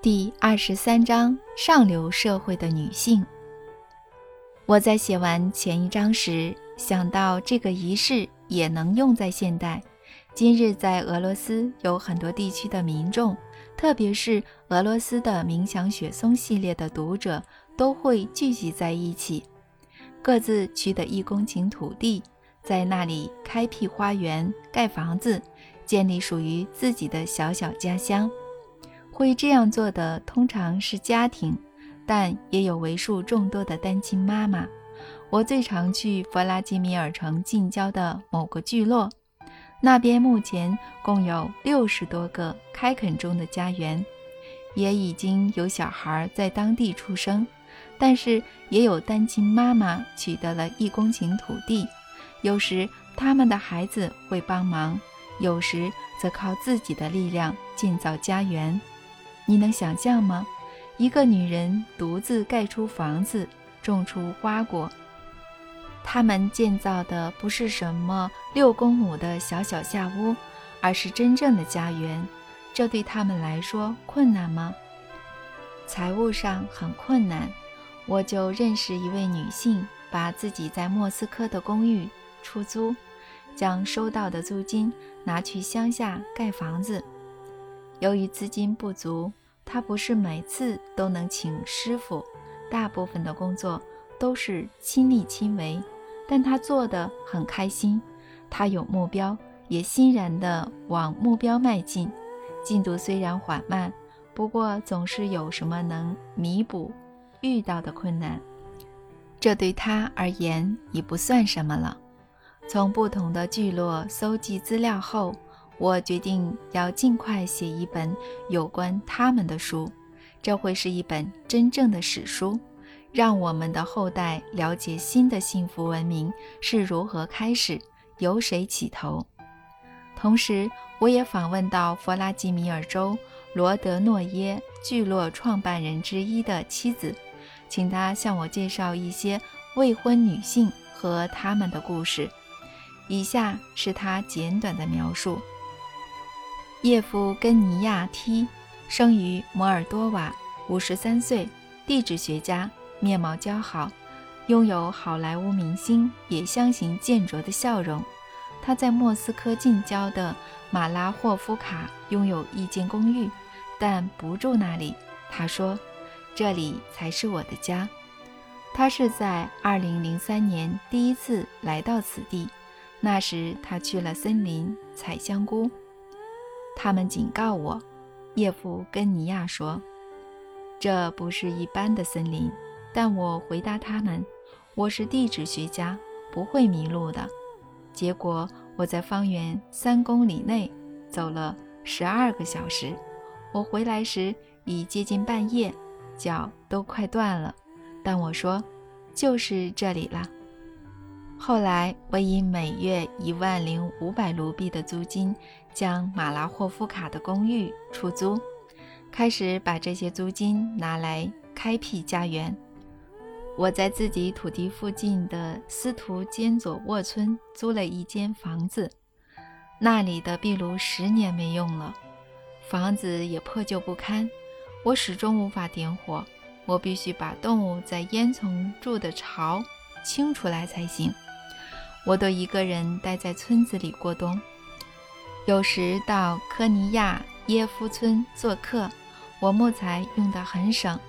第二十三章：上流社会的女性。我在写完前一章时，想到这个仪式也能用在现代。今日在俄罗斯有很多地区的民众，特别是俄罗斯的冥想雪松系列的读者，都会聚集在一起，各自取得一公顷土地，在那里开辟花园、盖房子，建立属于自己的小小家乡。会这样做的通常是家庭，但也有为数众多的单亲妈妈。我最常去弗拉基米尔城近郊的某个聚落，那边目前共有六十多个开垦中的家园，也已经有小孩在当地出生，但是也有单亲妈妈取得了一公顷土地，有时他们的孩子会帮忙，有时则靠自己的力量建造家园。你能想象吗？一个女人独自盖出房子，种出花果。他们建造的不是什么六公亩的小小下屋，而是真正的家园。这对他们来说困难吗？财务上很困难。我就认识一位女性，把自己在莫斯科的公寓出租，将收到的租金拿去乡下盖房子。由于资金不足，他不是每次都能请师傅，大部分的工作都是亲力亲为，但他做得很开心。他有目标，也欣然地往目标迈进。进度虽然缓慢，不过总是有什么能弥补遇到的困难。这对他而言已不算什么了。从不同的聚落搜集资料后。我决定要尽快写一本有关他们的书，这会是一本真正的史书，让我们的后代了解新的幸福文明是如何开始，由谁起头。同时，我也访问到弗拉基米尔州罗德诺耶聚落创办人之一的妻子，请他向我介绍一些未婚女性和她们的故事。以下是他简短的描述。叶夫根尼亚 T 生于摩尔多瓦，五十三岁，地质学家，面貌姣好，拥有好莱坞明星也相形见绌的笑容。他在莫斯科近郊的马拉霍夫卡拥有一间公寓，但不住那里。他说：“这里才是我的家。”他是在2003年第一次来到此地，那时他去了森林采香菇。他们警告我，叶夫根尼亚说：“这不是一般的森林。”但我回答他们：“我是地质学家，不会迷路的。”结果我在方圆三公里内走了十二个小时。我回来时已接近半夜，脚都快断了。但我说：“就是这里了。”后来，我以每月一万零五百卢币的租金，将马拉霍夫卡的公寓出租，开始把这些租金拿来开辟家园。我在自己土地附近的斯图坚佐沃村租了一间房子，那里的壁炉十年没用了，房子也破旧不堪，我始终无法点火，我必须把动物在烟囱住的巢清出来才行。我都一个人待在村子里过冬，有时到科尼亚耶夫村做客。我木材用得很省，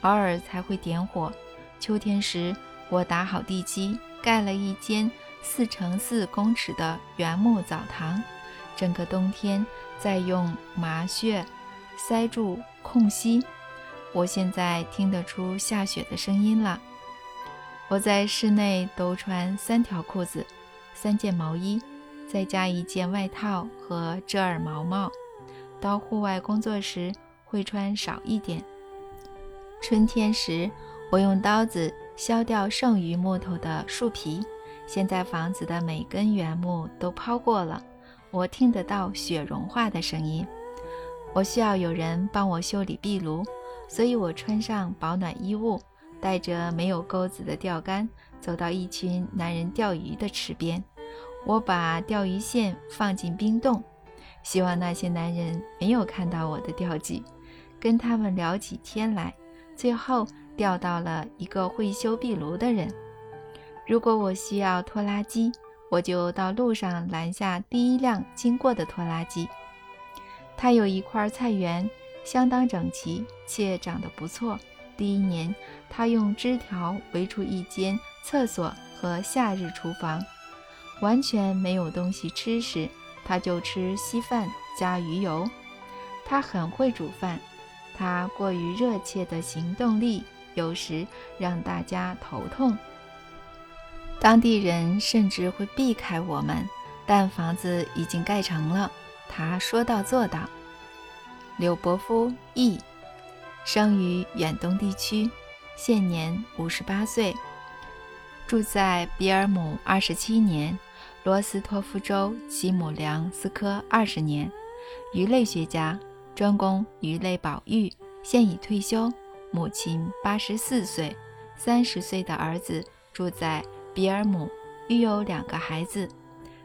偶尔才会点火。秋天时，我打好地基，盖了一间四乘四公尺的原木澡堂，整个冬天再用麻穴塞住空隙。我现在听得出下雪的声音了。我在室内都穿三条裤子、三件毛衣，再加一件外套和遮耳毛帽。到户外工作时会穿少一点。春天时，我用刀子削掉剩余木头的树皮。现在房子的每根原木都抛过了，我听得到雪融化的声音。我需要有人帮我修理壁炉，所以我穿上保暖衣物。带着没有钩子的钓竿，走到一群男人钓鱼的池边。我把钓鱼线放进冰洞，希望那些男人没有看到我的钓技。跟他们聊起天来，最后钓到了一个会修壁炉的人。如果我需要拖拉机，我就到路上拦下第一辆经过的拖拉机。他有一块菜园，相当整齐，且长得不错。第一年，他用枝条围出一间厕所和夏日厨房。完全没有东西吃时，他就吃稀饭加鱼油。他很会煮饭。他过于热切的行动力有时让大家头痛。当地人甚至会避开我们，但房子已经盖成了。他说到做到。柳伯夫译，生于远东地区，现年五十八岁，住在比尔姆二十七年，罗斯托夫州吉姆梁斯科二十年，鱼类学家，专攻鱼类保育，现已退休。母亲八十四岁，三十岁的儿子住在。比尔姆育有两个孩子，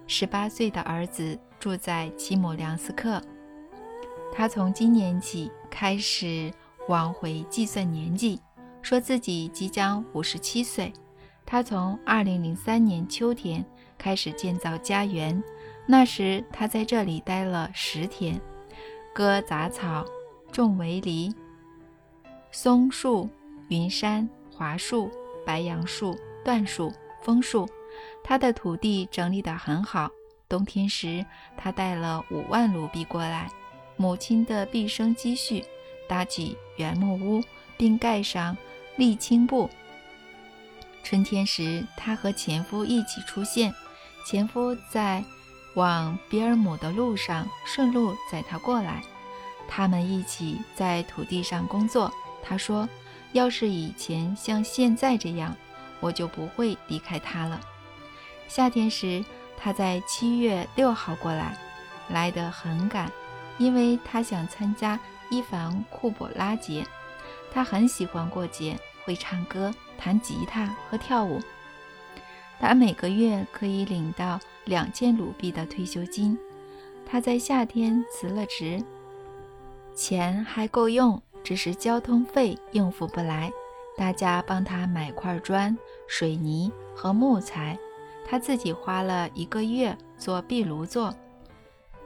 十八岁的儿子住在齐姆梁斯克。他从今年起开始往回计算年纪，说自己即将五十七岁。他从二零零三年秋天开始建造家园，那时他在这里待了十天，割杂草，种围篱，松树、云杉、桦树、白杨树、椴树。枫树，他的土地整理得很好。冬天时，他带了五万卢比过来，母亲的毕生积蓄，搭起原木屋，并盖上沥青布。春天时，他和前夫一起出现，前夫在往比尔姆的路上顺路载他过来，他们一起在土地上工作。他说：“要是以前像现在这样。”我就不会离开他了。夏天时，他在七月六号过来，来得很赶，因为他想参加伊凡库珀拉节。他很喜欢过节，会唱歌、弹吉他和跳舞。他每个月可以领到两千卢比的退休金。他在夏天辞了职，钱还够用，只是交通费应付不来。大家帮他买块砖、水泥和木材，他自己花了一个月做壁炉座，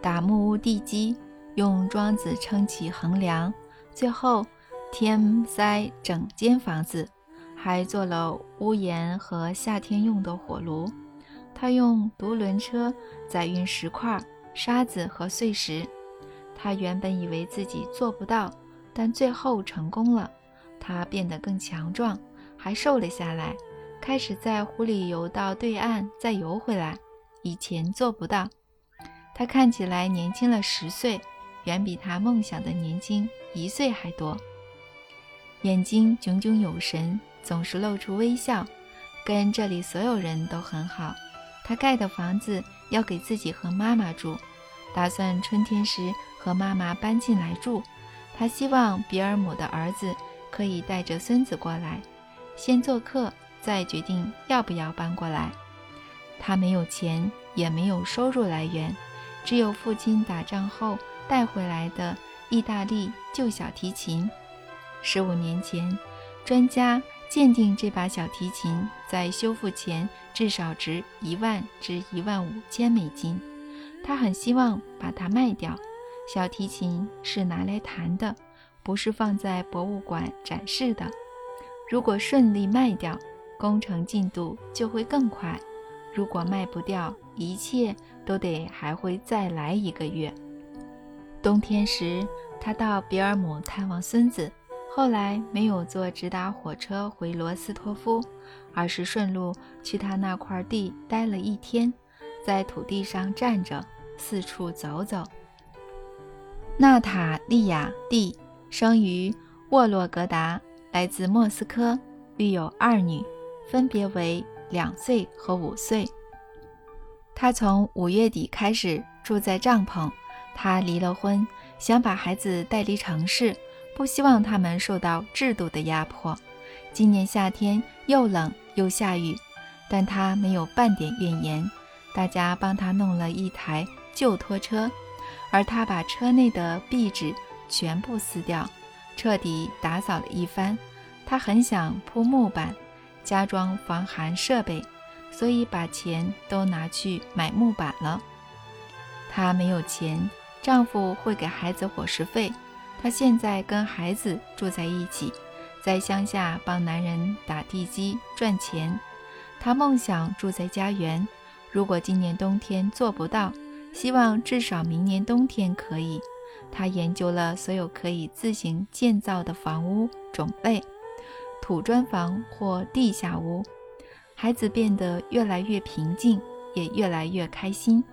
打木屋地基，用桩子撑起横梁，最后填塞整间房子，还做了屋檐和夏天用的火炉。他用独轮车载运石块、沙子和碎石。他原本以为自己做不到，但最后成功了。他变得更强壮，还瘦了下来，开始在湖里游到对岸，再游回来。以前做不到。他看起来年轻了十岁，远比他梦想的年轻一岁还多。眼睛炯炯有神，总是露出微笑，跟这里所有人都很好。他盖的房子要给自己和妈妈住，打算春天时和妈妈搬进来住。他希望比尔姆的儿子。可以带着孙子过来，先做客，再决定要不要搬过来。他没有钱，也没有收入来源，只有父亲打仗后带回来的意大利旧小提琴。十五年前，专家鉴定这把小提琴在修复前至少值一万至一万五千美金。他很希望把它卖掉。小提琴是拿来弹的。不是放在博物馆展示的。如果顺利卖掉，工程进度就会更快；如果卖不掉，一切都得还会再来一个月。冬天时，他到比尔姆探望孙子，后来没有坐直达火车回罗斯托夫，而是顺路去他那块地待了一天，在土地上站着，四处走走。娜塔莉亚蒂。生于沃洛格达，来自莫斯科，育有二女，分别为两岁和五岁。他从五月底开始住在帐篷。他离了婚，想把孩子带离城市，不希望他们受到制度的压迫。今年夏天又冷又下雨，但他没有半点怨言。大家帮他弄了一台旧拖车，而他把车内的壁纸。全部撕掉，彻底打扫了一番。他很想铺木板，加装防寒设备，所以把钱都拿去买木板了。她没有钱，丈夫会给孩子伙食费。她现在跟孩子住在一起，在乡下帮男人打地基赚钱。她梦想住在家园，如果今年冬天做不到，希望至少明年冬天可以。她研究了所有可以自行建造的房屋种类。土砖房或地下屋，孩子变得越来越平静，也越来越开心。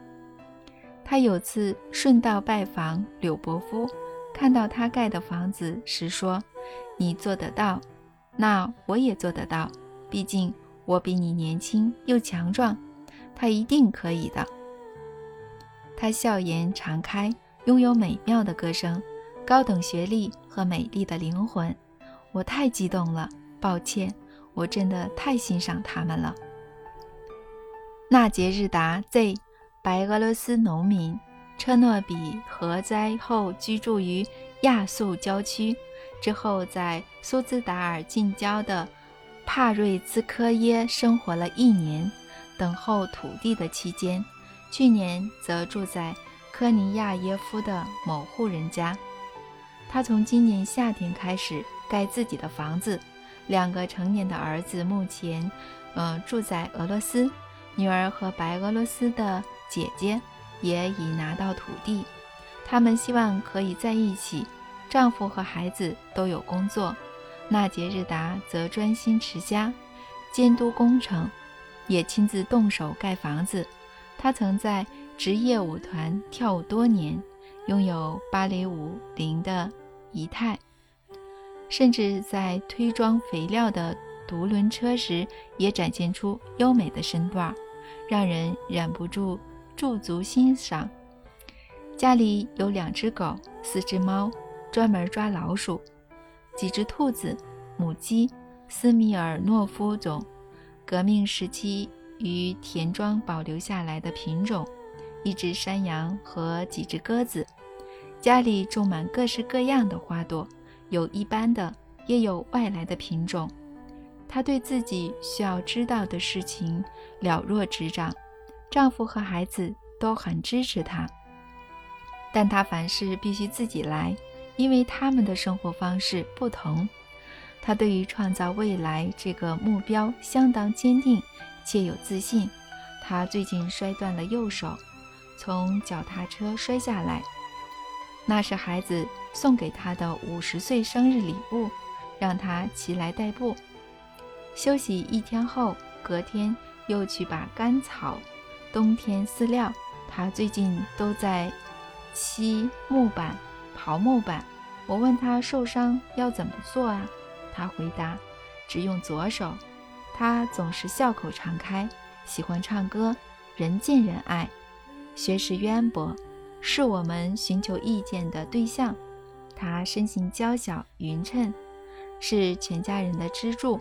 他有次顺道拜访柳伯夫，看到他盖的房子时说：“你做得到，那我也做得到。毕竟我比你年轻又强壮，他一定可以的。”他笑颜常开，拥有美妙的歌声、高等学历和美丽的灵魂。我太激动了。抱歉，我真的太欣赏他们了。纳杰日达 Z，白俄罗斯农民，车诺比核灾后居住于亚速郊区，之后在苏兹达尔近郊的帕瑞兹科耶生活了一年，等候土地的期间，去年则住在科尼亚耶夫的某户人家。他从今年夏天开始盖自己的房子。两个成年的儿子目前，呃，住在俄罗斯。女儿和白俄罗斯的姐姐也已拿到土地，他们希望可以在一起。丈夫和孩子都有工作，纳杰日达则专心持家，监督工程，也亲自动手盖房子。他曾在职业舞团跳舞多年，拥有芭蕾舞龄的仪态。甚至在推装肥料的独轮车时，也展现出优美的身段，让人忍不住驻足欣赏。家里有两只狗，四只猫，专门抓老鼠；几只兔子，母鸡，斯米尔诺夫种，革命时期于田庄保留下来的品种；一只山羊和几只鸽子。家里种满各式各样的花朵。有一般的，也有外来的品种。他对自己需要知道的事情了若指掌，丈夫和孩子都很支持她。但她凡事必须自己来，因为他们的生活方式不同。她对于创造未来这个目标相当坚定且有自信。她最近摔断了右手，从脚踏车摔下来。那是孩子送给她的五十岁生日礼物，让她骑来代步。休息一天后，隔天又去把干草、冬天饲料。他最近都在漆木板、刨木板。我问他受伤要怎么做啊？他回答：只用左手。他总是笑口常开，喜欢唱歌，人见人爱，学识渊博。是我们寻求意见的对象。他身形娇小匀称，是全家人的支柱。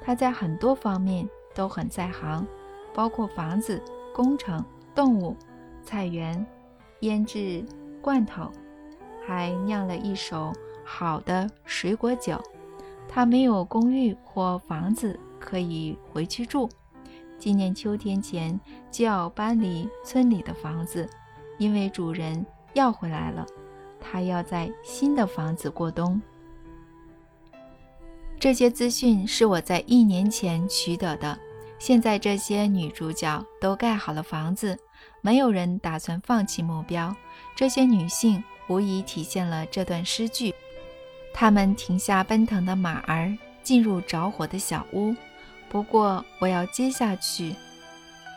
他在很多方面都很在行，包括房子、工程、动物、菜园、腌制罐头，还酿了一手好的水果酒。他没有公寓或房子可以回去住，今年秋天前就要搬离村里的房子。因为主人要回来了，他要在新的房子过冬。这些资讯是我在一年前取得的。现在这些女主角都盖好了房子，没有人打算放弃目标。这些女性无疑体现了这段诗句。她们停下奔腾的马儿，进入着火的小屋。不过，我要接下去。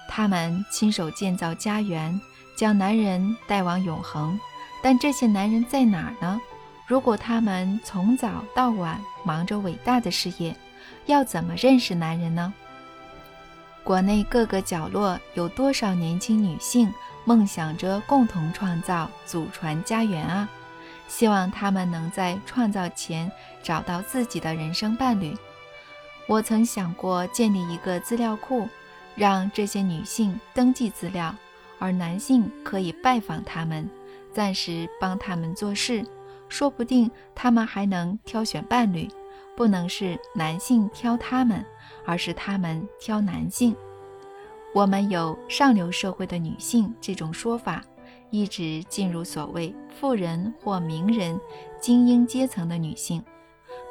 她们亲手建造家园。将男人带往永恒，但这些男人在哪儿呢？如果他们从早到晚忙着伟大的事业，要怎么认识男人呢？国内各个角落有多少年轻女性梦想着共同创造、祖传家园啊？希望她们能在创造前找到自己的人生伴侣。我曾想过建立一个资料库，让这些女性登记资料。而男性可以拜访她们，暂时帮他们做事，说不定他们还能挑选伴侣，不能是男性挑他们，而是他们挑男性。我们有上流社会的女性这种说法，一直进入所谓富人或名人、精英阶层的女性。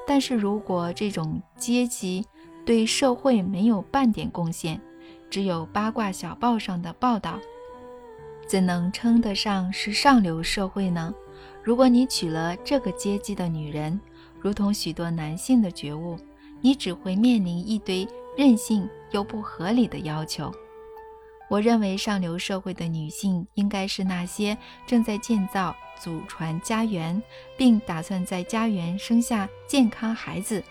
但是如果这种阶级对社会没有半点贡献，只有八卦小报上的报道，怎能称得上是上流社会呢？如果你娶了这个阶级的女人，如同许多男性的觉悟，你只会面临一堆任性又不合理的要求。我认为上流社会的女性应该是那些正在建造祖传家园，并打算在家园生下健康孩子，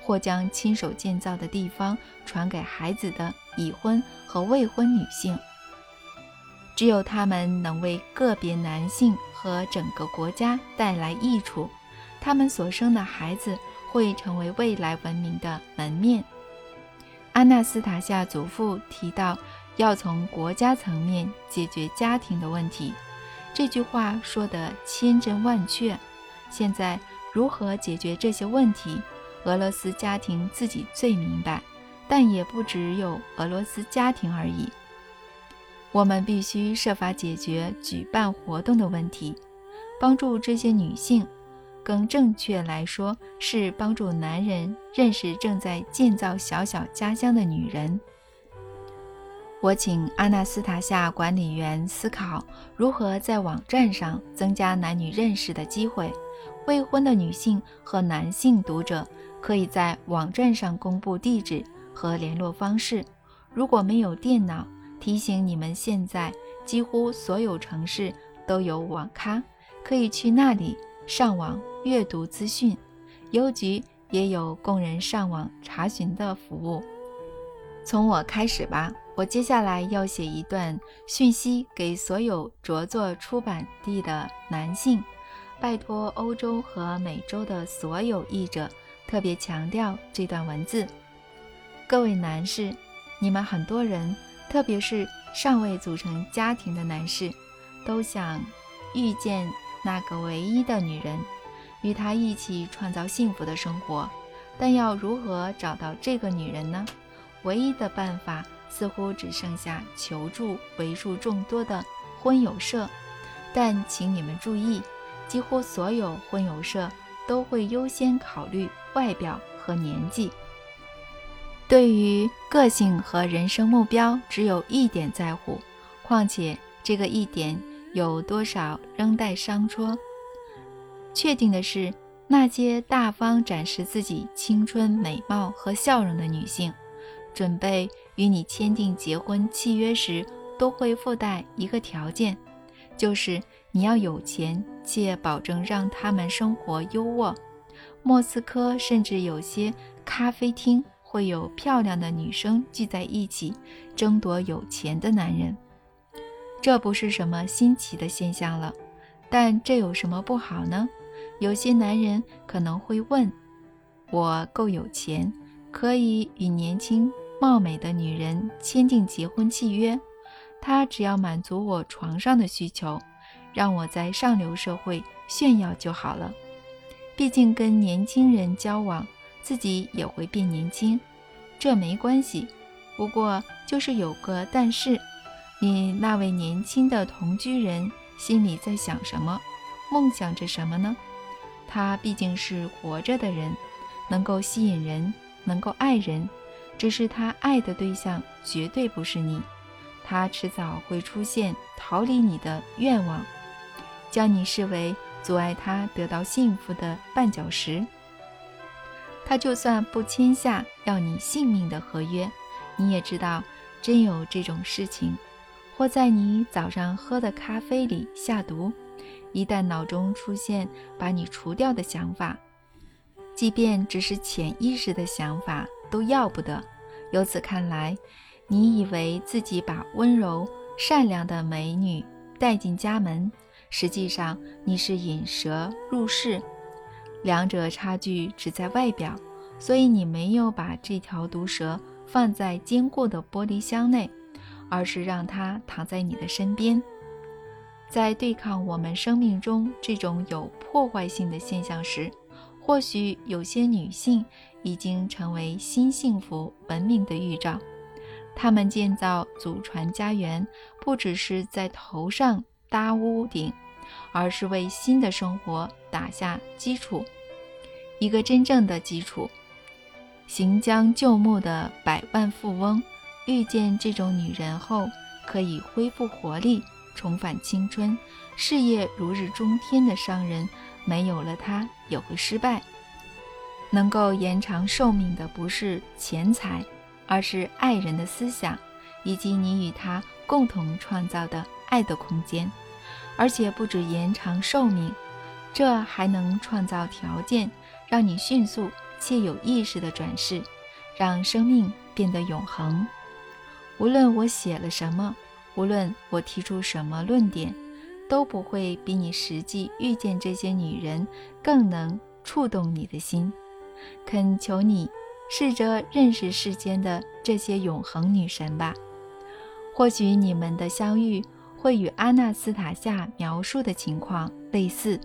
或将亲手建造的地方传给孩子的已婚和未婚女性。只有他们能为个别男性和整个国家带来益处，他们所生的孩子会成为未来文明的门面。安纳斯塔夏祖父提到，要从国家层面解决家庭的问题。这句话说得千真万确。现在如何解决这些问题，俄罗斯家庭自己最明白，但也不只有俄罗斯家庭而已。我们必须设法解决举办活动的问题，帮助这些女性，更正确来说是帮助男人认识正在建造小小家乡的女人。我请阿纳斯塔夏管理员思考如何在网站上增加男女认识的机会。未婚的女性和男性读者可以在网站上公布地址和联络方式。如果没有电脑，提醒你们，现在几乎所有城市都有网咖，可以去那里上网阅读资讯。邮局也有供人上网查询的服务。从我开始吧，我接下来要写一段讯息给所有着作出版地的男性，拜托欧洲和美洲的所有译者特别强调这段文字。各位男士，你们很多人。特别是尚未组成家庭的男士，都想遇见那个唯一的女人，与她一起创造幸福的生活。但要如何找到这个女人呢？唯一的办法似乎只剩下求助为数众多的婚友社。但请你们注意，几乎所有婚友社都会优先考虑外表和年纪。对于个性和人生目标，只有一点在乎，况且这个一点有多少仍待商榷。确定的是，那些大方展示自己青春美貌和笑容的女性，准备与你签订结婚契约时，都会附带一个条件，就是你要有钱且保证让他们生活优渥。莫斯科甚至有些咖啡厅。会有漂亮的女生聚在一起，争夺有钱的男人。这不是什么新奇的现象了，但这有什么不好呢？有些男人可能会问：我够有钱，可以与年轻貌美的女人签订结婚契约，她只要满足我床上的需求，让我在上流社会炫耀就好了。毕竟跟年轻人交往。自己也会变年轻，这没关系。不过就是有个但是，你那位年轻的同居人心里在想什么，梦想着什么呢？他毕竟是活着的人，能够吸引人，能够爱人，只是他爱的对象绝对不是你。他迟早会出现逃离你的愿望，将你视为阻碍他得到幸福的绊脚石。他就算不签下要你性命的合约，你也知道，真有这种事情，或在你早上喝的咖啡里下毒。一旦脑中出现把你除掉的想法，即便只是潜意识的想法，都要不得。由此看来，你以为自己把温柔善良的美女带进家门，实际上你是引蛇入室。两者差距只在外表，所以你没有把这条毒蛇放在坚固的玻璃箱内，而是让它躺在你的身边。在对抗我们生命中这种有破坏性的现象时，或许有些女性已经成为新幸福文明的预兆。她们建造祖传家园，不只是在头上搭屋顶，而是为新的生活打下基础，一个真正的基础。行将就木的百万富翁遇见这种女人后，可以恢复活力。重返青春，事业如日中天的商人，没有了她也会失败。能够延长寿命的不是钱财，而是爱人的思想，以及你与他共同创造的爱的空间。而且不止延长寿命，这还能创造条件，让你迅速且有意识地转世，让生命变得永恒。无论我写了什么。无论我提出什么论点，都不会比你实际遇见这些女人更能触动你的心。恳求你试着认识世间的这些永恒女神吧。或许你们的相遇会与阿纳斯塔夏描述的情况类似。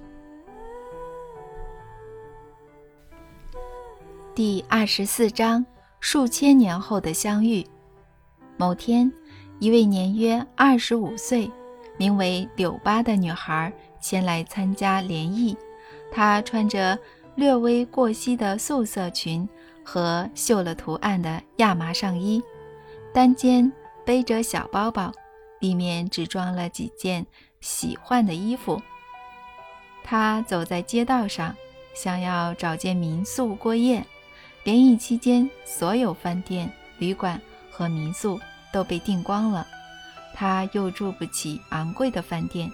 第二十四章：数千年后的相遇。某天。一位年约二十五岁、名为柳巴的女孩前来参加联谊。她穿着略微过膝的素色裙和绣了图案的亚麻上衣，单肩背着小包包，里面只装了几件喜欢的衣服。她走在街道上，想要找间民宿过夜。联谊期间，所有饭店、旅馆和民宿。都被订光了，他又住不起昂贵的饭店，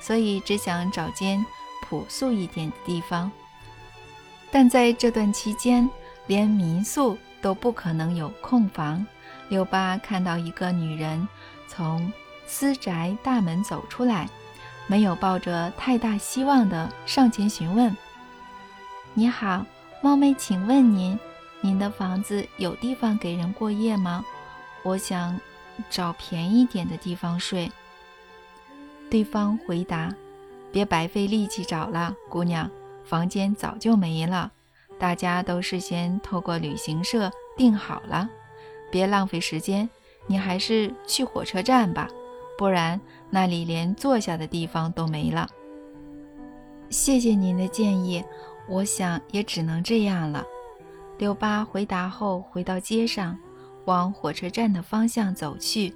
所以只想找间朴素一点的地方。但在这段期间，连民宿都不可能有空房。刘巴看到一个女人从私宅大门走出来，没有抱着太大希望的上前询问：“你好，冒昧请问您，您的房子有地方给人过夜吗？”我想找便宜点的地方睡。对方回答：“别白费力气找了，姑娘，房间早就没了，大家都事先透过旅行社订好了。别浪费时间，你还是去火车站吧，不然那里连坐下的地方都没了。”谢谢您的建议，我想也只能这样了。刘巴回答后，回到街上。往火车站的方向走去。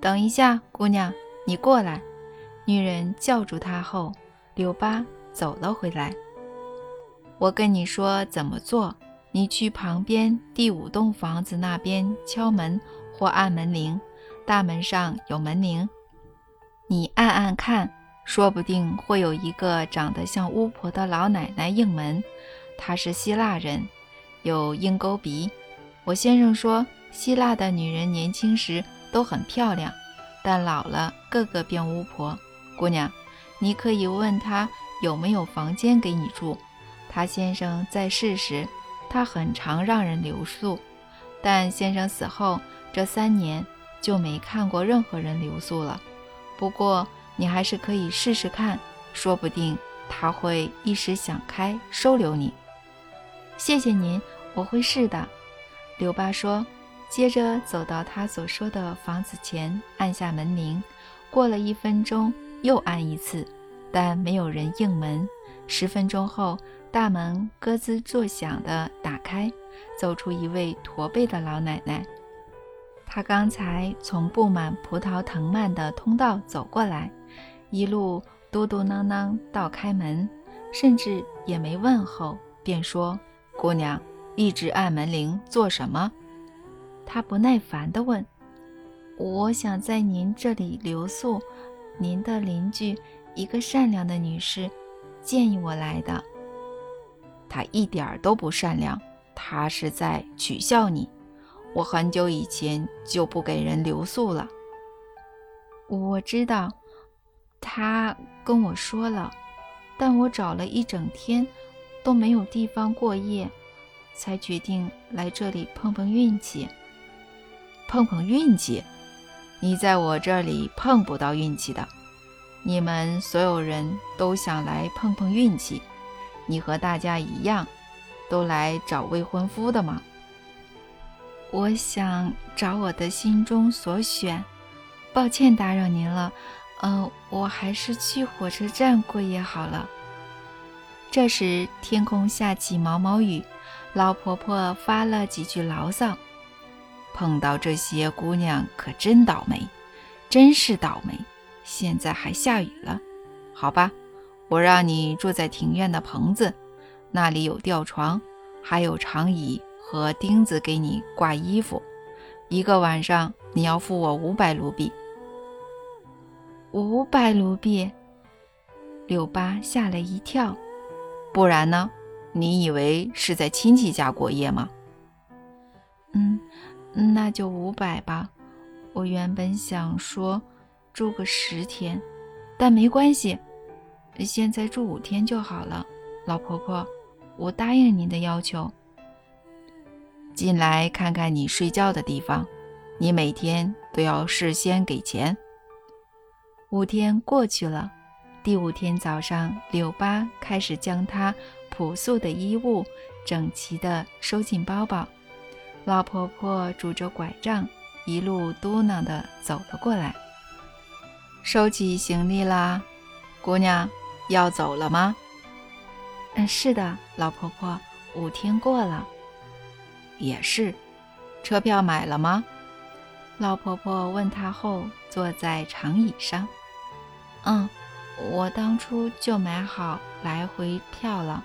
等一下，姑娘，你过来！女人叫住他后，柳巴走了回来。我跟你说怎么做，你去旁边第五栋房子那边敲门或按门铃，大门上有门铃，你按按看，说不定会有一个长得像巫婆的老奶奶应门。她是希腊人，有鹰钩鼻。我先生说。希腊的女人年轻时都很漂亮，但老了个个变巫婆。姑娘，你可以问他有没有房间给你住。他先生在世时，他很常让人留宿，但先生死后这三年就没看过任何人留宿了。不过你还是可以试试看，说不定他会一时想开收留你。谢谢您，我会试的。刘巴说。接着走到他所说的房子前，按下门铃。过了一分钟，又按一次，但没有人应门。十分钟后，大门咯吱作响地打开，走出一位驼背的老奶奶。她刚才从布满葡萄藤蔓的通道走过来，一路嘟嘟囔囔到开门，甚至也没问候，便说：“姑娘，一直按门铃做什么？”他不耐烦地问：“我想在您这里留宿，您的邻居，一个善良的女士，建议我来的。她一点都不善良，她是在取笑你。我很久以前就不给人留宿了。我知道，她跟我说了，但我找了一整天，都没有地方过夜，才决定来这里碰碰运气。”碰碰运气，你在我这里碰不到运气的。你们所有人都想来碰碰运气，你和大家一样，都来找未婚夫的吗？我想找我的心中所选。抱歉打扰您了，嗯，我还是去火车站过夜好了。这时天空下起毛毛雨，老婆婆发了几句牢骚：“碰到这些姑娘可真倒霉，真是倒霉！现在还下雨了，好吧，我让你住在庭院的棚子，那里有吊床，还有长椅和钉子给你挂衣服。一个晚上你要付我五百卢比。”五百卢比，柳巴吓了一跳。不然呢？你以为是在亲戚家过夜吗？嗯，那就五百吧。我原本想说住个十天，但没关系，现在住五天就好了。老婆婆，我答应您的要求。进来看看你睡觉的地方，你每天都要事先给钱。五天过去了。第五天早上，柳巴开始将她朴素的衣物整齐地收进包包。老婆婆拄着拐杖，一路嘟囔地走了过来。收起行李啦，姑娘，要走了吗？嗯，是的，老婆婆。五天过了，也是。车票买了吗？老婆婆问她后，坐在长椅上。嗯。我当初就买好来回票了，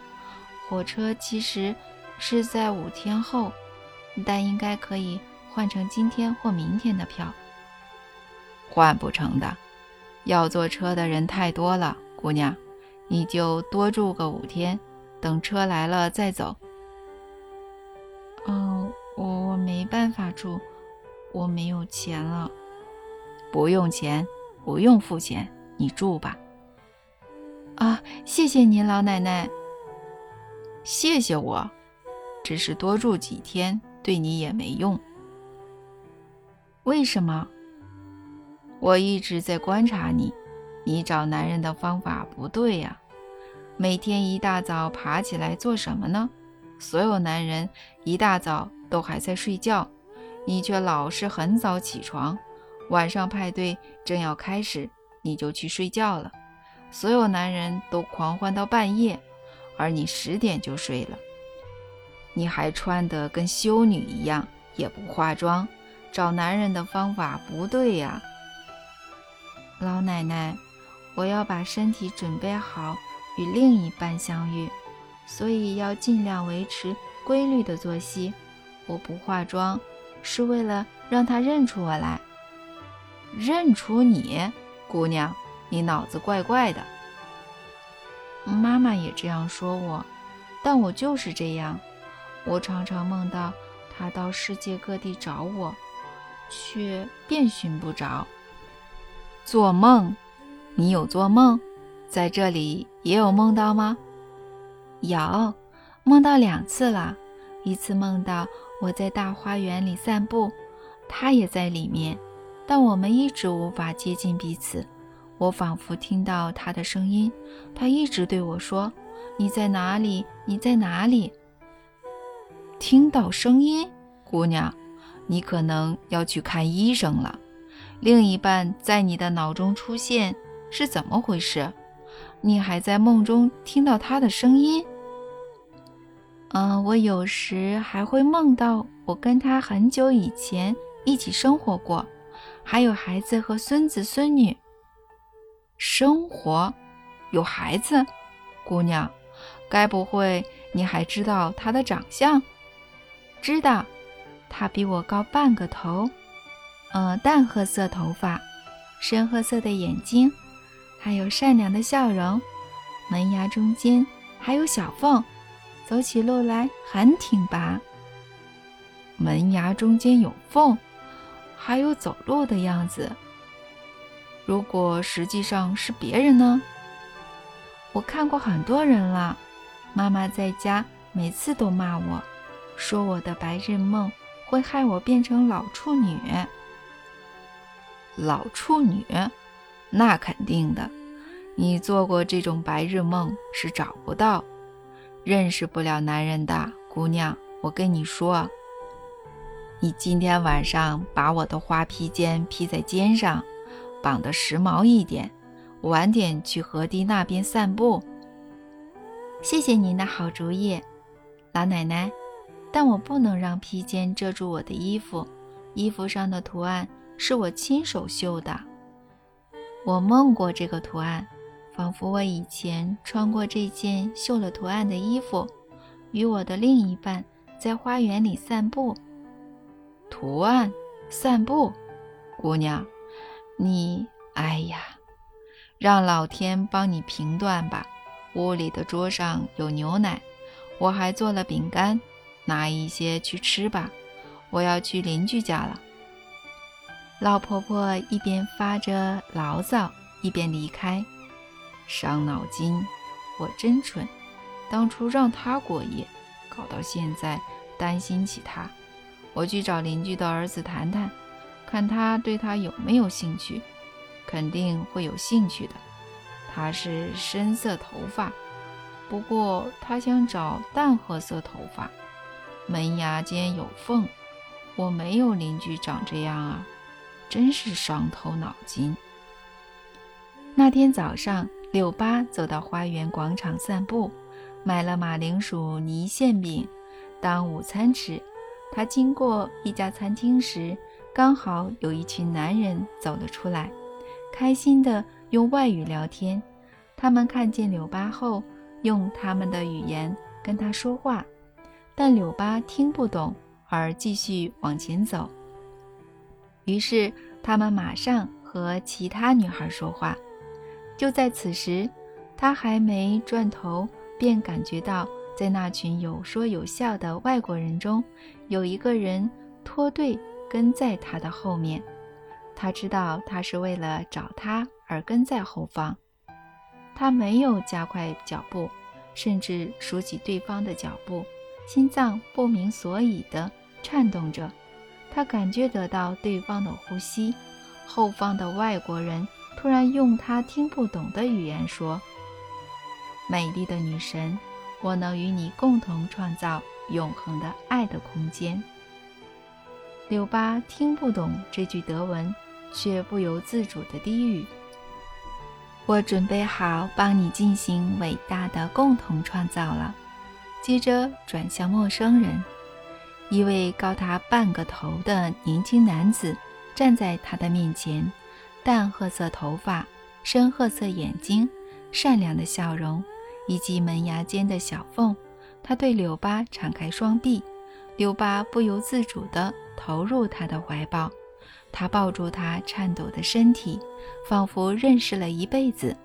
火车其实是在五天后，但应该可以换成今天或明天的票。换不成的，要坐车的人太多了，姑娘，你就多住个五天，等车来了再走。嗯，我我没办法住，我没有钱了。不用钱，不用付钱，你住吧。啊，谢谢您，老奶奶。谢谢我，只是多住几天，对你也没用。为什么？我一直在观察你，你找男人的方法不对呀。每天一大早爬起来做什么呢？所有男人一大早都还在睡觉，你却老是很早起床。晚上派对正要开始，你就去睡觉了。所有男人都狂欢到半夜，而你十点就睡了。你还穿得跟修女一样，也不化妆，找男人的方法不对呀，老奶奶。我要把身体准备好与另一半相遇，所以要尽量维持规律的作息。我不化妆，是为了让他认出我来。认出你，姑娘。你脑子怪怪的，妈妈也这样说我，但我就是这样。我常常梦到他到世界各地找我，却遍寻不着。做梦？你有做梦？在这里也有梦到吗？有，梦到两次了。一次梦到我在大花园里散步，他也在里面，但我们一直无法接近彼此。我仿佛听到他的声音，他一直对我说：“你在哪里？你在哪里？”听到声音，姑娘，你可能要去看医生了。另一半在你的脑中出现是怎么回事？你还在梦中听到他的声音？嗯，我有时还会梦到我跟他很久以前一起生活过，还有孩子和孙子孙女。生活，有孩子，姑娘，该不会你还知道他的长相？知道，他比我高半个头，呃，淡褐色头发，深褐色的眼睛，还有善良的笑容，门牙中间还有小缝，走起路来很挺拔。门牙中间有缝，还有走路的样子。如果实际上是别人呢？我看过很多人了。妈妈在家每次都骂我，说我的白日梦会害我变成老处女。老处女，那肯定的。你做过这种白日梦是找不到，认识不了男人的姑娘。我跟你说，你今天晚上把我的花披肩披在肩上，绑得时髦一点，晚点去河堤那边散步。谢谢您的好主意，老奶奶。但我不能让披肩遮住我的衣服，衣服上的图案是我亲手绣的。我梦过这个图案。仿佛我以前穿过这件绣了图案的衣服，与我的另一半在花园里散步。图案，散步，姑娘，你，哎呀，让老天帮你评断吧。屋里的桌上有牛奶，我还做了饼干，拿一些去吃吧。我要去邻居家了。老婆婆一边发着牢骚，一边离开。伤脑筋，我真蠢，当初让他过夜，搞到现在担心起他。我去找邻居的儿子谈谈，看他对他有没有兴趣，肯定会有兴趣的。他是深色头发，不过他想找淡褐色头发，门牙间有缝。我没有邻居长这样啊，真是伤透脑筋。那天早上。柳巴走到花园广场散步，买了马铃薯泥馅饼当午餐吃。他经过一家餐厅时，刚好有一群男人走了出来，开心地用外语聊天。他们看见柳巴后，用他们的语言跟他说话，但柳巴听不懂，而继续往前走。于是他们马上和其他女孩说话。就在此时，他还没转头，便感觉到在那群有说有笑的外国人中，有一个人脱队跟在他的后面。他知道他是为了找他而跟在后方。他没有加快脚步，甚至数起对方的脚步，心脏不明所以地颤动着。他感觉得到对方的呼吸。后方的外国人。突然用他听不懂的语言说：“美丽的女神，我能与你共同创造永恒的爱的空间。”柳巴听不懂这句德文，却不由自主地低语：“我准备好帮你进行伟大的共同创造了。”接着转向陌生人，一位高他半个头的年轻男子站在他的面前。淡褐色头发，深褐色眼睛，善良的笑容，以及门牙间的小缝。他对柳巴敞开双臂，柳巴不由自主地投入他的怀抱。他抱住他颤抖的身体，仿佛认识了一辈子。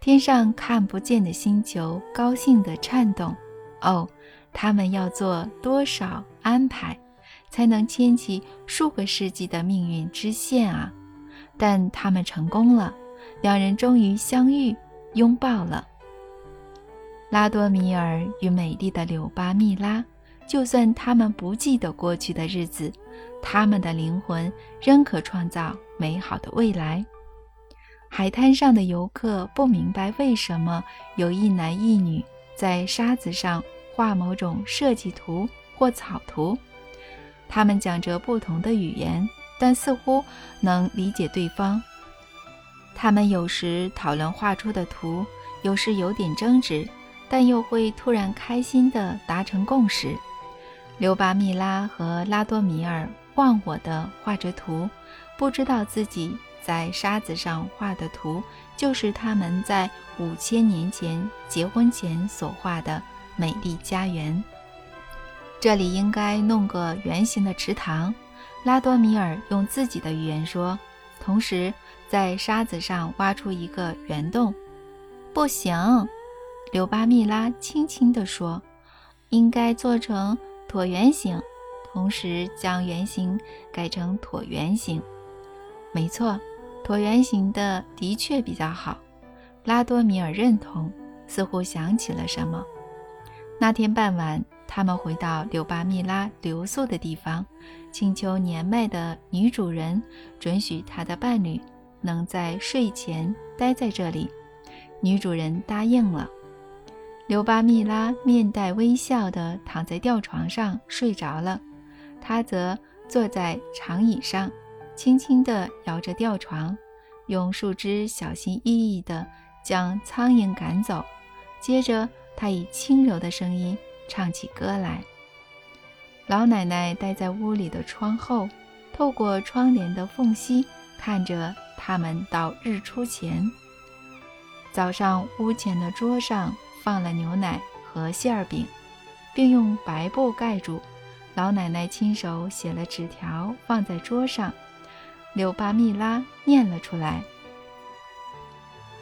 天上看不见的星球高兴地颤动。哦，他们要做多少安排，才能牵起数个世纪的命运之线啊！但他们成功了，两人终于相遇、拥抱了。拉多米尔与美丽的柳巴蜜拉，就算他们不记得过去的日子，他们的灵魂仍可创造美好的未来。海滩上的游客不明白为什么有一男一女在沙子上画某种设计图或草图，他们讲着不同的语言。但似乎能理解对方。他们有时讨论画出的图，有时有点争执，但又会突然开心地达成共识。刘巴密拉和拉多米尔忘我地画着图，不知道自己在沙子上画的图就是他们在五千年前结婚前所画的美丽家园。这里应该弄个圆形的池塘。拉多米尔用自己的语言说，同时在沙子上挖出一个圆洞。不行，柳巴密拉轻轻地说：“应该做成椭圆形，同时将圆形改成椭圆形。”没错，椭圆形的的确比较好。拉多米尔认同，似乎想起了什么。那天傍晚。他们回到柳巴密拉留宿的地方，请求年迈的女主人准许她的伴侣能在睡前待在这里，女主人答应了。刘巴密拉面带微笑地躺在吊床上睡着了，他则坐在长椅上，轻轻地摇着吊床，用树枝小心翼翼地将苍蝇赶走。接着，他以轻柔的声音唱起歌来。老奶奶待在屋里的窗后，透过窗帘的缝隙看着他们到日出前。早上，屋前的桌上放了牛奶和馅儿饼，并用白布盖住。老奶奶亲手写了纸条放在桌上，柳巴蜜拉念了出来：“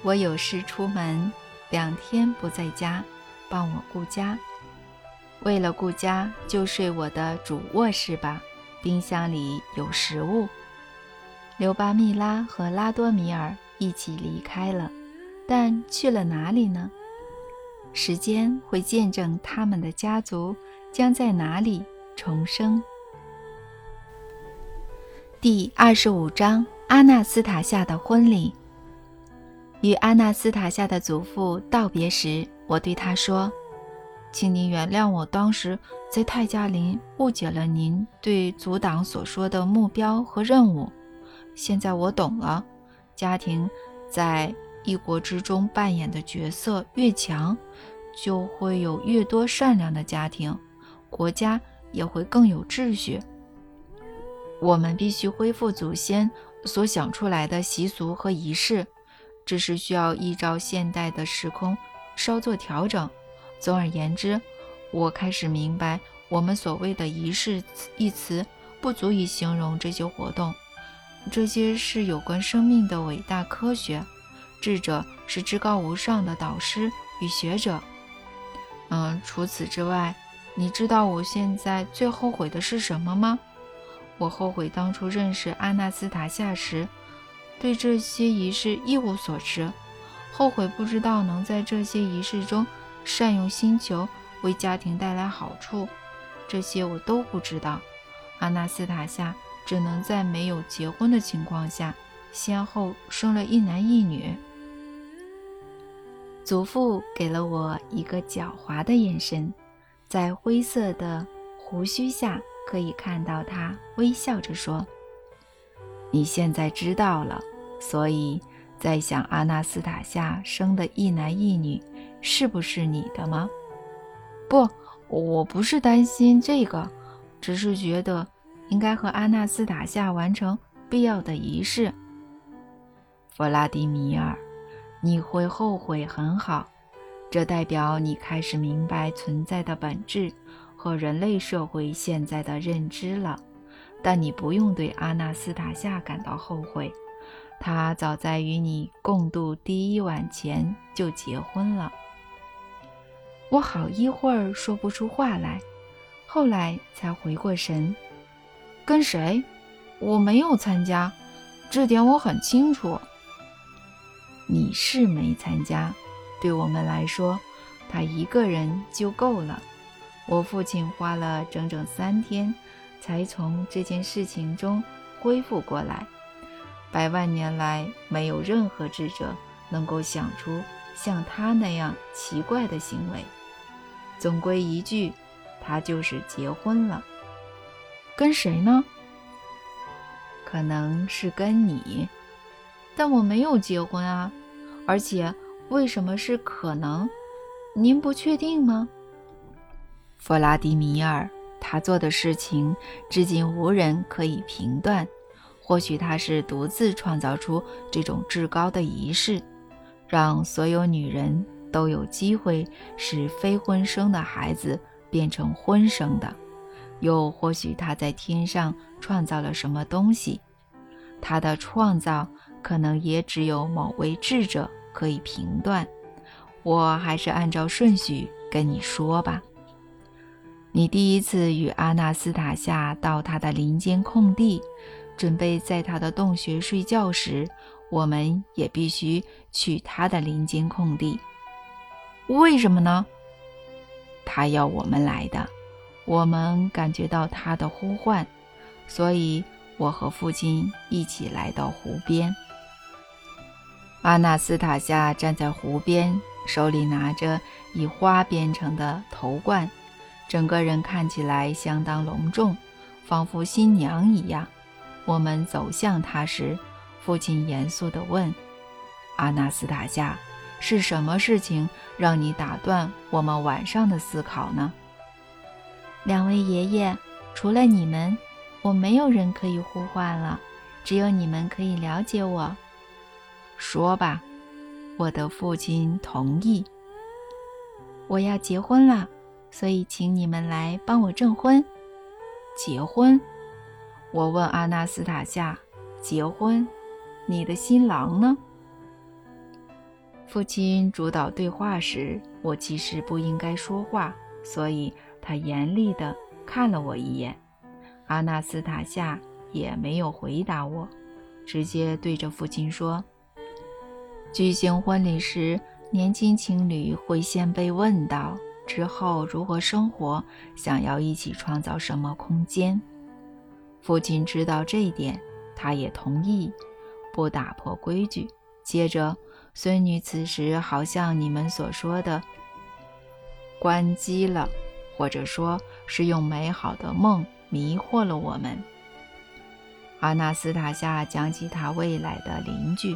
我有事出门。”两天不在家，帮我顾家。为了顾家，就睡我的主卧室吧。冰箱里有食物。刘巴蜜拉和拉多米尔一起离开了，但去了哪里呢？时间会见证他们的家族将在哪里重生。第二十五章：阿纳斯塔夏的婚礼。与阿纳斯塔夏的祖父道别时，我对他说：“请您原谅我当时在泰加林误解了您对族党所说的目标和任务。现在我懂了，家庭在一国之中扮演的角色越强，就会有越多善良的家庭，国家也会更有秩序。我们必须恢复祖先所想出来的习俗和仪式。”只是需要依照现代的时空稍作调整。总而言之，我开始明白，我们所谓的仪式一词不足以形容这些活动。这些是有关生命的伟大科学，智者是至高无上的导师与学者。嗯，除此之外，你知道我现在最后悔的是什么吗？我后悔当初认识阿纳斯塔夏时。对这些仪式一无所知，后悔不知道能在这些仪式中善用星球，为家庭带来好处。这些我都不知道。阿纳斯塔夏只能在没有结婚的情况下，先后生了一男一女。祖父给了我一个狡猾的眼神，在灰色的胡须下可以看到他微笑着说。你现在知道了，所以在想阿纳斯塔夏生的一男一女是不是你的吗？不，我不是担心这个，只是觉得应该和阿纳斯塔夏完成必要的仪式。弗拉迪米尔，你会后悔很好，这代表你开始明白存在的本质和人类社会现在的认知了。但你不用对阿纳斯塔夏感到后悔，他早在与你共度第一晚前就结婚了。我好一会儿说不出话来，后来才回过神。跟谁？我没有参加，这点我很清楚。你是没参加，对我们来说，他一个人就够了。我父亲花了整整三天。才从这件事情中恢复过来。百万年来，没有任何智者能够想出像他那样奇怪的行为。总归一句，他就是结婚了。跟谁呢？可能是跟你，但我没有结婚啊。而且，为什么是可能？您不确定吗？弗拉迪米尔。他做的事情至今无人可以评断，或许他是独自创造出这种至高的仪式，让所有女人都有机会使非婚生的孩子变成婚生的；又或许他在天上创造了什么东西，他的创造可能也只有某位智者可以评断。我还是按照顺序跟你说吧。你第一次与阿纳斯塔夏到他的林间空地，准备在他的洞穴睡觉时，我们也必须去他的林间空地。为什么呢？他要我们来的，我们感觉到他的呼唤，所以我和父亲一起来到湖边。阿纳斯塔夏站在湖边，手里拿着以花编成的头冠，整个人看起来相当隆重，仿佛新娘一样。我们走向他时，父亲严肃地问：“阿纳斯塔夏，是什么事情让你打断我们晚上的思考呢？”两位爷爷，除了你们，我没有人可以呼唤了，只有你们可以了解我。说吧，我的父亲同意。我要结婚了，所以请你们来帮我证婚。结婚？我问阿纳斯塔夏：“结婚？你的新郎呢？”父亲主导对话时，我其实不应该说话，所以他严厉地看了我一眼。阿纳斯塔夏也没有回答我，直接对着父亲说。举行婚礼时，年轻情侣会先被问到之后如何生活，想要一起创造什么空间。父亲知道这一点，他也同意不打破规矩。接着，孙女此时好像你们所说的关机了，或者说是用美好的梦迷惑了我们。阿纳斯塔夏讲起他未来的邻居。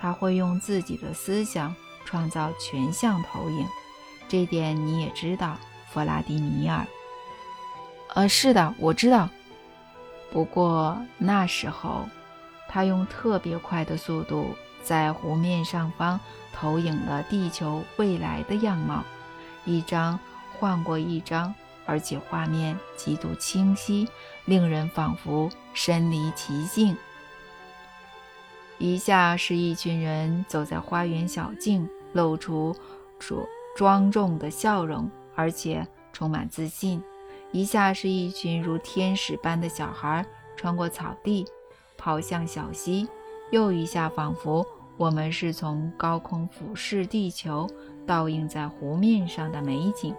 他会用自己的思想创造全像投影，这点你也知道，弗拉迪米尔。呃，是的，我知道。不过那时候，他用特别快的速度在湖面上方投影了地球未来的样貌，一张换过一张，而且画面极度清晰，令人仿佛身临其境。一下是一群人走在花园小径，露出庄庄重的笑容，而且充满自信；一下是一群如天使般的小孩穿过草地，跑向小溪；又一下，仿佛我们是从高空俯视地球，倒映在湖面上的美景。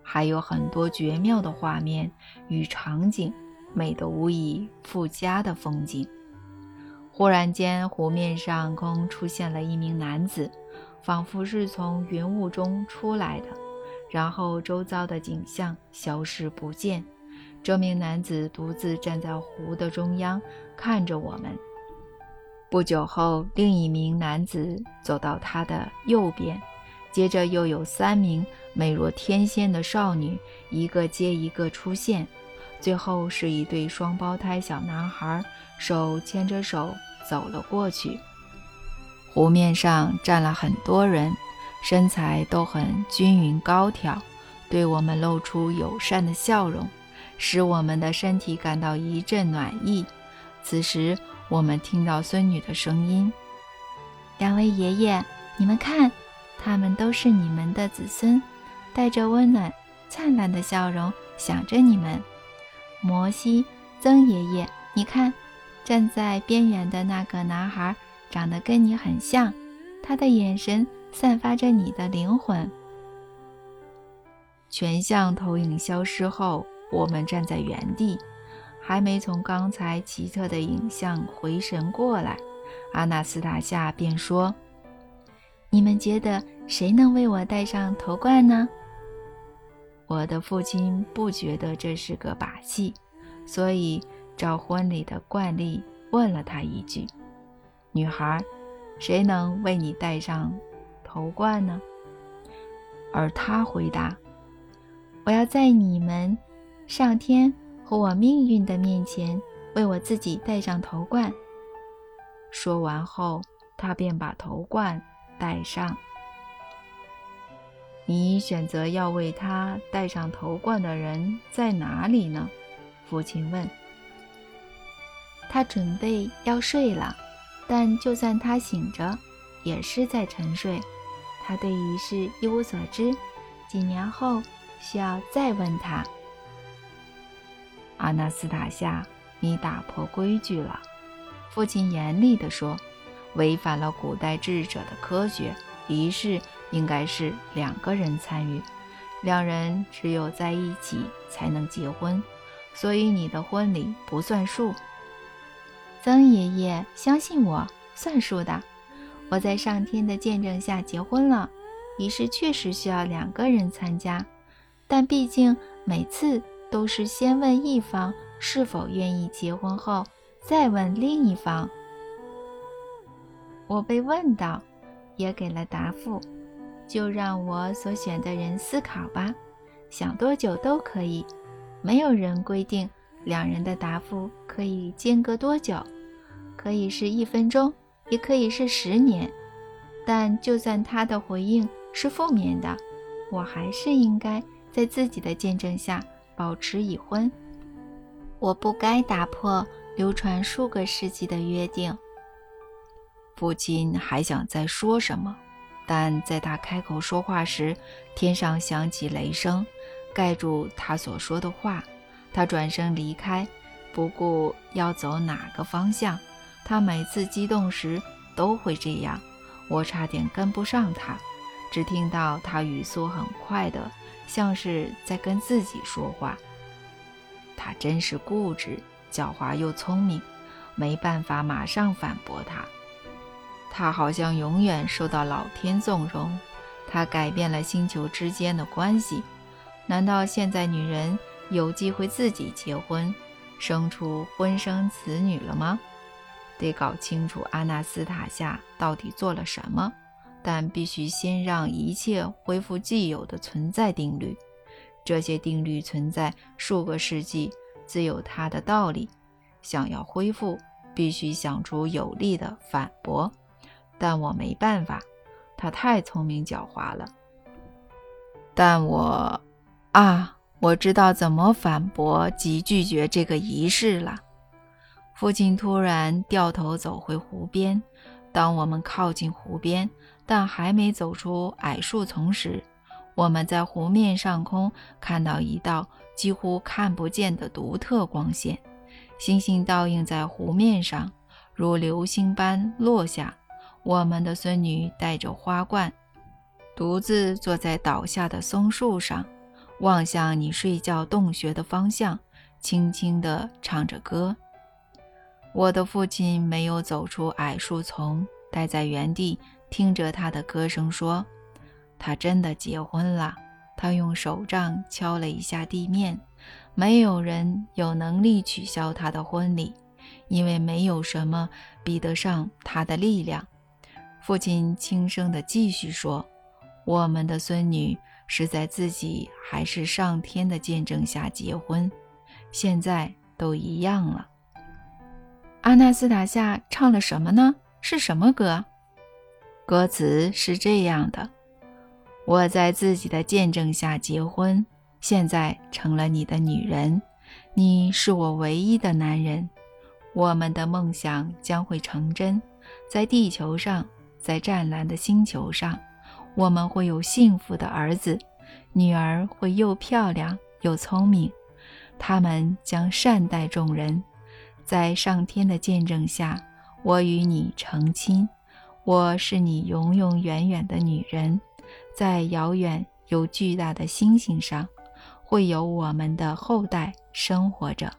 还有很多绝妙的画面与场景，美得无以复加的风景。忽然间，湖面上空出现了一名男子，仿佛是从云雾中出来的。然后，周遭的景象消失不见。这名男子独自站在湖的中央，看着我们。不久后，另一名男子走到他的右边，接着又有三名美若天仙的少女一个接一个出现，最后是一对双胞胎小男孩，手牵着手。走了过去，湖面上站了很多人，身材都很均匀高挑，对我们露出友善的笑容，使我们的身体感到一阵暖意。此时，我们听到孙女的声音：“两位爷爷，你们看，他们都是你们的子孙，带着温暖灿烂的笑容，想着你们。摩西，曾爷爷，你看。”站在边缘的那个男孩长得跟你很像，他的眼神散发着你的灵魂。全像投影消失后，我们站在原地，还没从刚才奇特的影像回神过来，阿纳斯塔夏便说：“你们觉得谁能为我戴上头冠呢？”我的父亲不觉得这是个把戏，所以。照婚礼的惯例，问了他一句：“女孩，谁能为你戴上头冠呢？”而他回答：“我要在你们、上天和我命运的面前，为我自己戴上头冠。”说完后，他便把头冠戴上。你选择要为他戴上头冠的人在哪里呢？父亲问。他准备要睡了，但就算他醒着，也是在沉睡。他对仪式一无所知，几年后需要再问他。阿纳斯塔夏，你打破规矩了，父亲严厉地说，违反了古代智者的科学。仪式应该是两个人参与，两人只有在一起才能结婚，所以你的婚礼不算数。曾爷爷，相信我，算数的。我在上天的见证下结婚了，仪式确实需要两个人参加，但毕竟每次都是先问一方是否愿意结婚后，再问另一方。我被问到，也给了答复，就让我所选的人思考吧，想多久都可以，没有人规定两人的答复可以间隔多久，可以是一分钟，也可以是十年。但就算他的回应是负面的，我还是应该在自己的见证下保持已婚。我不该打破流传数个世纪的约定。父亲还想再说什么，但在他开口说话时，天上响起雷声，盖住他所说的话。他转身离开，不顾要走哪个方向。他每次激动时都会这样，我差点跟不上他。只听到他语速很快的，像是在跟自己说话。他真是固执、狡猾又聪明，没办法马上反驳他。他好像永远受到老天纵容，他改变了星球之间的关系。难道现在女人有机会自己结婚，生出婚生子女了吗？得搞清楚阿纳斯塔夏到底做了什么，但必须先让一切恢复既有的存在定律。这些定律存在数个世纪，自有它的道理。想要恢复，必须想出有力的反驳。但我没办法，他太聪明狡猾了。但我，啊，我知道怎么反驳及拒绝这个仪式了。父亲突然掉头走回湖边。当我们靠近湖边，但还没走出矮树丛时，我们在湖面上空看到一道几乎看不见的独特光线，星星倒映在湖面上，如流星般落下。我们的孙女带着花冠，独自坐在倒下的松树上，望向你睡觉洞穴的方向，轻轻地唱着歌。我的父亲没有走出矮树丛，待在原地听着他的歌声，说：“他真的结婚了。”他用手杖敲了一下地面。没有人有能力取消他的婚礼，因为没有什么比得上他的力量。父亲轻声地继续说：“我们的孙女是在自己还是上天的见证下结婚，现在都一样了。”阿纳斯塔夏唱了什么呢？是什么歌？歌词是这样的：“我在自己的见证下结婚，现在成了你的女人，你是我唯一的男人，我们的梦想将会成真，在地球上。”在湛蓝的星球上，我们会有幸福的儿子、女儿，会又漂亮又聪明。他们将善待众人。在上天的见证下，我与你成亲。我是你永永远远的女人。在遥远又巨大的星星上，会有我们的后代生活着。